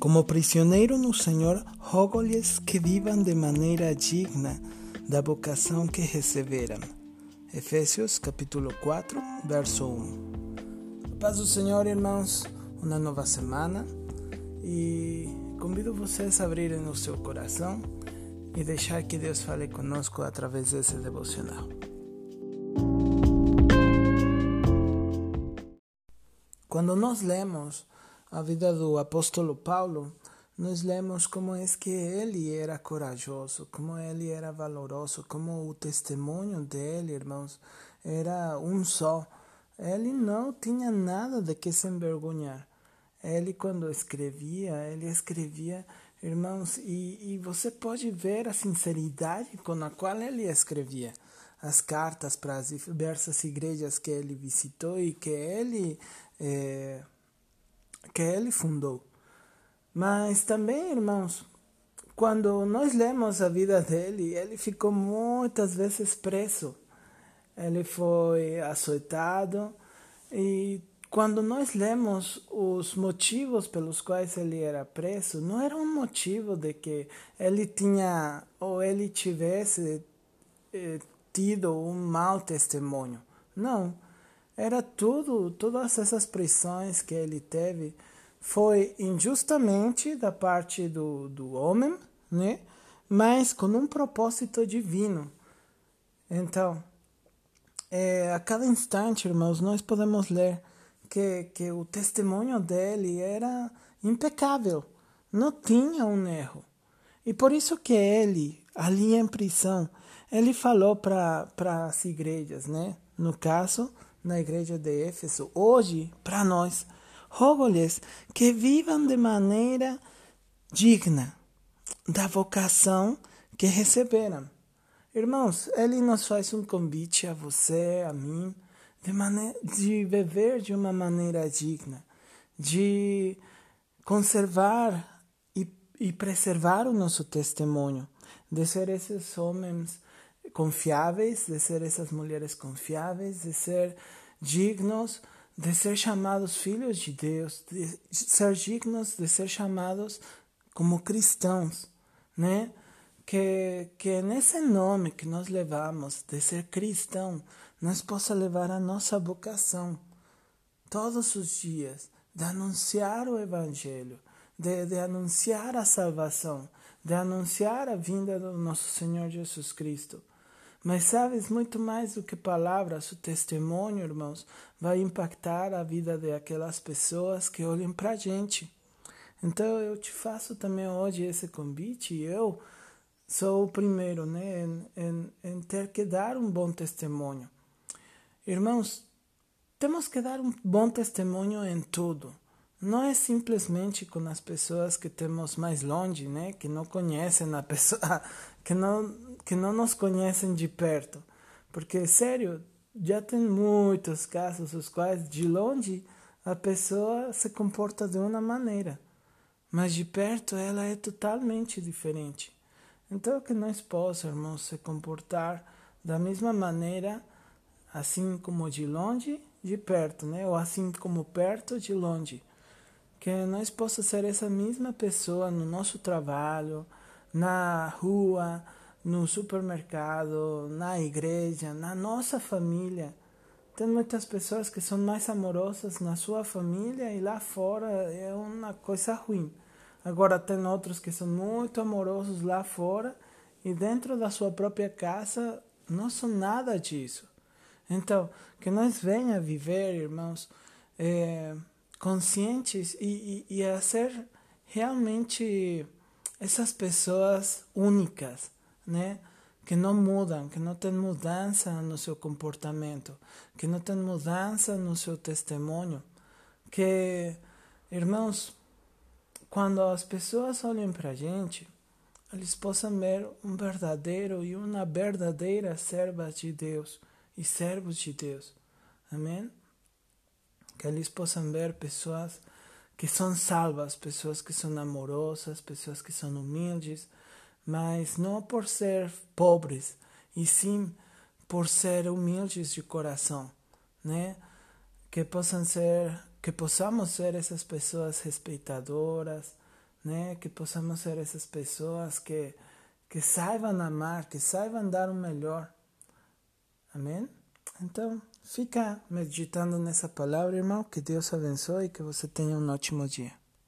Como prisioneiro no Senhor, rogo-lhes que vivam de maneira digna da vocação que receberam. Efésios capítulo 4, verso 1. Paz do Senhor, irmãos, uma nova semana e convido vocês a abrirem o seu coração e deixar que Deus fale conosco através desse devocional. Quando nós lemos a vida do apóstolo Paulo, nós lemos como é que ele era corajoso, como ele era valoroso, como o testemunho dele, irmãos, era um só. Ele não tinha nada de que se envergonhar. Ele, quando escrevia, ele escrevia, irmãos, e, e você pode ver a sinceridade com a qual ele escrevia as cartas para as diversas igrejas que ele visitou e que ele é, que ele fundou. Mas também, irmãos, quando nós lemos a vida dele, ele ficou muitas vezes preso. Ele foi açoitado e quando nós lemos os motivos pelos quais ele era preso, não era um motivo de que ele tinha ou ele tivesse eh, tido um mau testemunho. Não. Era tudo, todas essas pressões que ele teve foi injustamente da parte do, do homem, né? mas com um propósito divino. Então, é, a cada instante, irmãos, nós podemos ler que, que o testemunho dele era impecável, não tinha um erro. E por isso que ele, ali em prisão, ele falou para as igrejas, né? No caso, na igreja de Éfeso, hoje, para nós, rogo-lhes que vivam de maneira digna da vocação que receberam. Irmãos, ele nos faz um convite a você, a mim, de, de viver de uma maneira digna, de conservar e, e preservar o nosso testemunho, de ser esses homens confiáveis, de ser essas mulheres confiáveis, de ser dignos de ser chamados filhos de Deus, de ser dignos de ser chamados como cristãos, né? Que, que nesse nome que nós levamos de ser cristão, nós possa levar a nossa vocação todos os dias de anunciar o Evangelho, de, de anunciar a salvação, de anunciar a vinda do nosso Senhor Jesus Cristo. Mas sabes, muito mais do que palavras, o testemunho, irmãos, vai impactar a vida daquelas pessoas que olham para a gente. Então eu te faço também hoje esse convite. Eu sou o primeiro né, em, em, em ter que dar um bom testemunho. Irmãos, temos que dar um bom testemunho em tudo. Não é simplesmente com as pessoas que temos mais longe, né, que não conhecem a pessoa, que não que não nos conhecem de perto. Porque, sério, já tem muitos casos os quais de longe a pessoa se comporta de uma maneira, mas de perto ela é totalmente diferente. Então que nós possamos, irmãos, se comportar da mesma maneira, assim como de longe, de perto, né? Ou assim como perto, de longe. Que nós possamos ser essa mesma pessoa no nosso trabalho, na rua, no supermercado, na igreja, na nossa família. Tem muitas pessoas que são mais amorosas na sua família e lá fora é uma coisa ruim. Agora tem outros que são muito amorosos lá fora e dentro da sua própria casa não são nada disso. Então, que nós venha viver, irmãos, é, conscientes e, e, e a ser realmente essas pessoas únicas né? Que não mudam, que não tem mudança no seu comportamento, que não tem mudança no seu testemunho. Que, irmãos, quando as pessoas olhem para a gente, eles possam ver um verdadeiro e uma verdadeira serva de Deus e servos de Deus. Amém? Que eles possam ver pessoas que são salvas, pessoas que são amorosas, pessoas que são humildes, mas não por ser pobres, e sim por ser humildes de coração, né? Que possam ser, que possamos ser essas pessoas respeitadoras, né? Que possamos ser essas pessoas que, que saibam amar, que saibam dar o melhor. Amém? Então, fica meditando nessa palavra, irmão. Que Deus abençoe e que você tenha um ótimo dia.